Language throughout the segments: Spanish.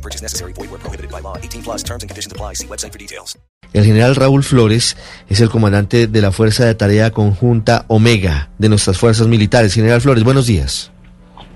No purchase necessary. Void where prohibited by law. 18 plus terms and conditions apply. See website for details. El general Raúl Flores es el comandante de la Fuerza de Tarea Conjunta Omega de nuestras fuerzas militares. General Flores, buenos días.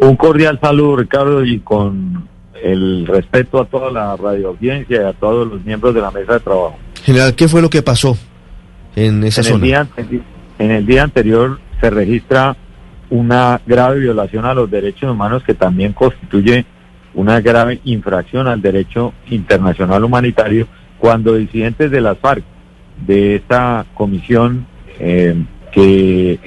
Un cordial saludo, Ricardo, y con el respeto a toda la radioaudiencia y a todos los miembros de la mesa de trabajo. General, ¿qué fue lo que pasó en esa En el, zona? día, en el día anterior se registra una grave violación a los derechos humanos que también constituye una grave infracción al derecho internacional humanitario cuando disidentes de las FARC, de esta comisión eh, que,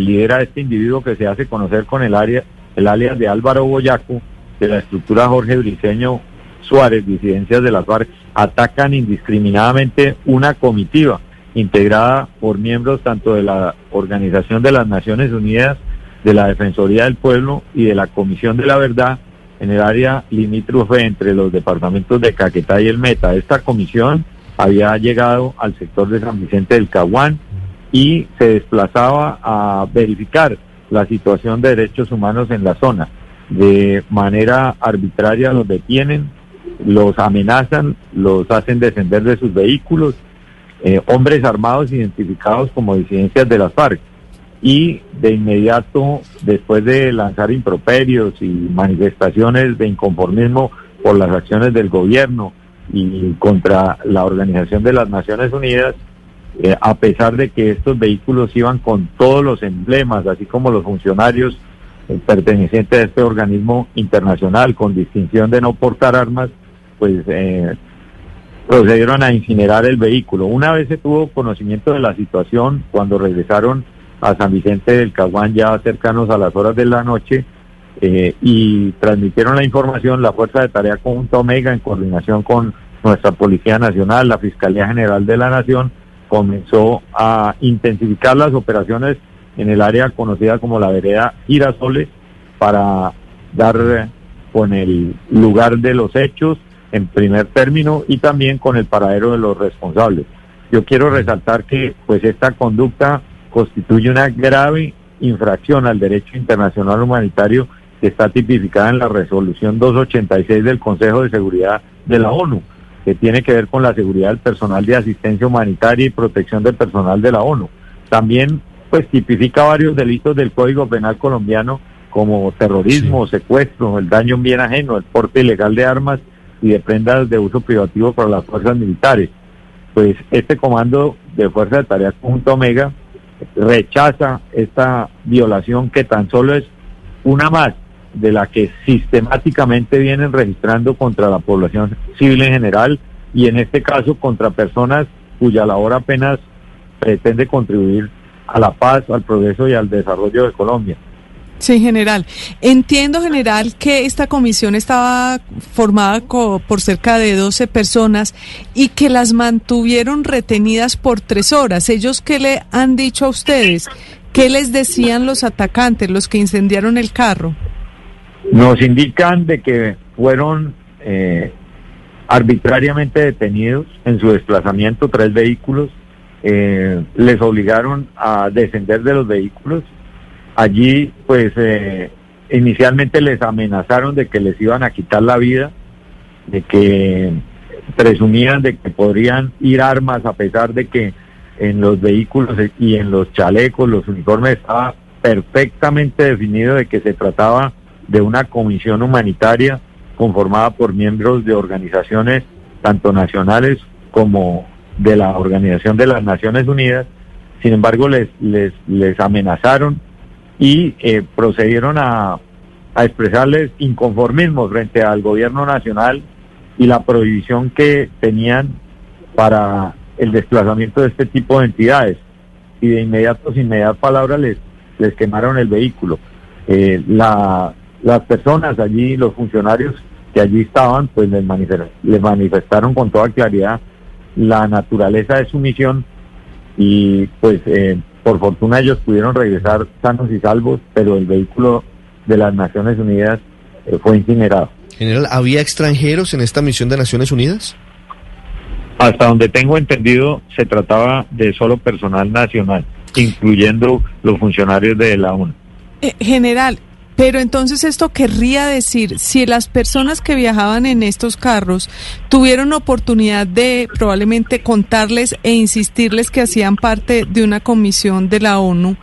lidera este individuo que se hace conocer con el, área, el alias de Álvaro Boyaco, de la estructura Jorge Briceño Suárez, disidencias de las FARC, atacan indiscriminadamente una comitiva integrada por miembros tanto de la Organización de las Naciones Unidas, de la Defensoría del Pueblo y de la Comisión de la Verdad en el área limítrofe entre los departamentos de Caquetá y el Meta. Esta comisión había llegado al sector de San Vicente del Caguán y se desplazaba a verificar la situación de derechos humanos en la zona. De manera arbitraria los detienen, los amenazan, los hacen descender de sus vehículos, eh, hombres armados identificados como disidencias de las FARC. Y de inmediato, después de lanzar improperios y manifestaciones de inconformismo por las acciones del gobierno y contra la Organización de las Naciones Unidas, eh, a pesar de que estos vehículos iban con todos los emblemas, así como los funcionarios eh, pertenecientes a este organismo internacional con distinción de no portar armas, pues eh, procedieron a incinerar el vehículo. Una vez se tuvo conocimiento de la situación, cuando regresaron a San Vicente del Caguán ya cercanos a las horas de la noche eh, y transmitieron la información, la Fuerza de Tarea Conjunta Omega en coordinación con nuestra Policía Nacional, la Fiscalía General de la Nación, comenzó a intensificar las operaciones en el área conocida como la vereda Girasoles para dar eh, con el lugar de los hechos en primer término y también con el paradero de los responsables. Yo quiero resaltar que pues esta conducta constituye una grave infracción al derecho internacional humanitario que está tipificada en la resolución 286 del Consejo de Seguridad de la ONU, que tiene que ver con la seguridad del personal de asistencia humanitaria y protección del personal de la ONU. También pues tipifica varios delitos del Código Penal colombiano como terrorismo, secuestro, el daño en bien ajeno, el porte ilegal de armas y de prendas de uso privativo para las fuerzas militares. Pues este comando de Fuerza de Tarea Conjunta Omega rechaza esta violación que tan solo es una más de la que sistemáticamente vienen registrando contra la población civil en general y en este caso contra personas cuya labor apenas pretende contribuir a la paz, al progreso y al desarrollo de Colombia. Sí, general. Entiendo, general, que esta comisión estaba formada por cerca de 12 personas y que las mantuvieron retenidas por tres horas. ¿Ellos qué le han dicho a ustedes? ¿Qué les decían los atacantes, los que incendiaron el carro? Nos indican de que fueron eh, arbitrariamente detenidos en su desplazamiento tres vehículos, eh, les obligaron a descender de los vehículos. Allí, pues, eh, inicialmente les amenazaron de que les iban a quitar la vida, de que presumían de que podrían ir armas a pesar de que en los vehículos y en los chalecos, los uniformes estaba perfectamente definido de que se trataba de una comisión humanitaria conformada por miembros de organizaciones tanto nacionales como de la Organización de las Naciones Unidas. Sin embargo, les, les, les amenazaron y eh, procedieron a, a expresarles inconformismo frente al gobierno nacional y la prohibición que tenían para el desplazamiento de este tipo de entidades. Y de inmediato, sin mediar palabra, les, les quemaron el vehículo. Eh, la, las personas allí, los funcionarios que allí estaban, pues les, manifestaron, les manifestaron con toda claridad la naturaleza de su misión y pues eh, por fortuna ellos pudieron regresar sanos y salvos, pero el vehículo de las Naciones Unidas eh, fue incinerado. General, ¿había extranjeros en esta misión de Naciones Unidas? Hasta donde tengo entendido, se trataba de solo personal nacional, incluyendo los funcionarios de la ONU. Eh, general, pero entonces esto querría decir, si las personas que viajaban en estos carros tuvieron oportunidad de probablemente contarles e insistirles que hacían parte de una comisión de la ONU,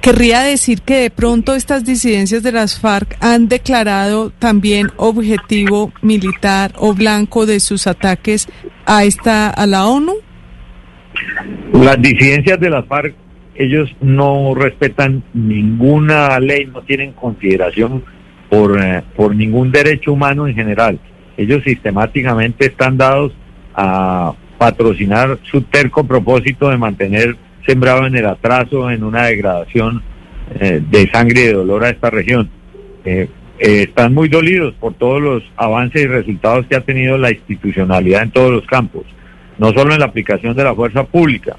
querría decir que de pronto estas disidencias de las FARC han declarado también objetivo militar o blanco de sus ataques a esta a la ONU. Las disidencias de las FARC ellos no respetan ninguna ley, no tienen consideración por, eh, por ningún derecho humano en general. Ellos sistemáticamente están dados a patrocinar su terco propósito de mantener sembrado en el atraso, en una degradación eh, de sangre y de dolor a esta región. Eh, están muy dolidos por todos los avances y resultados que ha tenido la institucionalidad en todos los campos, no solo en la aplicación de la fuerza pública,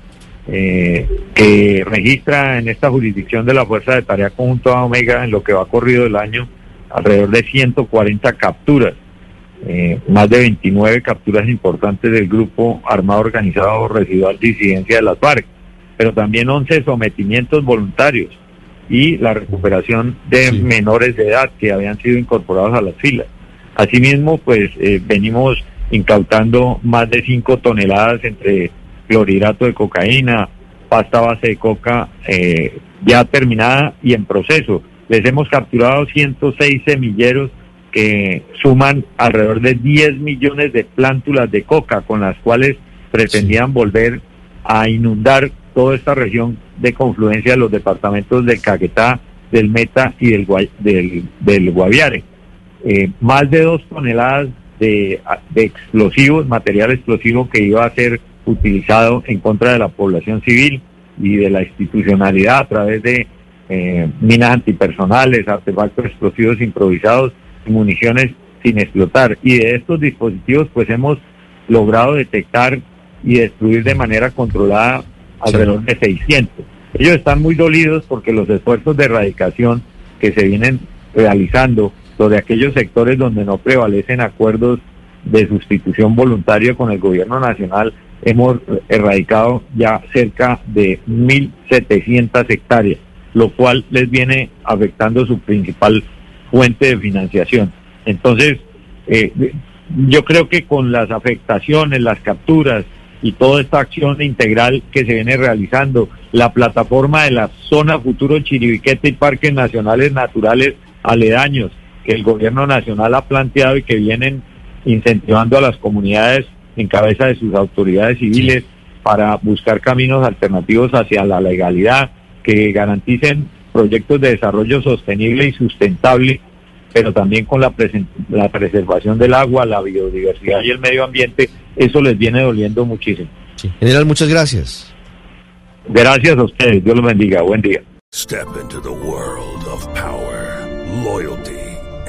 eh, que registra en esta jurisdicción de la Fuerza de Tarea Conjunto a Omega en lo que va corrido el año alrededor de 140 capturas, eh, más de 29 capturas importantes del grupo armado organizado residual disidencia de las FARC, pero también 11 sometimientos voluntarios y la recuperación de menores de edad que habían sido incorporados a las filas. Asimismo, pues eh, venimos incautando más de 5 toneladas entre clorhidrato de cocaína, pasta base de coca eh, ya terminada y en proceso. Les hemos capturado 106 semilleros que suman alrededor de 10 millones de plántulas de coca con las cuales pretendían volver a inundar toda esta región de confluencia de los departamentos del Caquetá, del Meta y del, del, del Guaviare. Eh, más de dos toneladas de, de explosivos, material explosivo que iba a ser utilizado en contra de la población civil y de la institucionalidad a través de eh, minas antipersonales, artefactos explosivos improvisados y municiones sin explotar. Y de estos dispositivos pues hemos logrado detectar y destruir de manera controlada alrededor de 600. Ellos están muy dolidos porque los esfuerzos de erradicación que se vienen realizando sobre aquellos sectores donde no prevalecen acuerdos de sustitución voluntaria con el gobierno nacional hemos erradicado ya cerca de 1.700 hectáreas, lo cual les viene afectando su principal fuente de financiación. Entonces, eh, yo creo que con las afectaciones, las capturas y toda esta acción integral que se viene realizando, la plataforma de la zona futuro Chiribiquete y Parques Nacionales Naturales aledaños que el gobierno nacional ha planteado y que vienen incentivando a las comunidades en cabeza de sus autoridades civiles para buscar caminos alternativos hacia la legalidad que garanticen proyectos de desarrollo sostenible y sustentable, pero también con la, la preservación del agua, la biodiversidad y el medio ambiente, eso les viene doliendo muchísimo. General, muchas gracias. Gracias a ustedes, Dios los bendiga, buen día. Step into the world of power, loyalty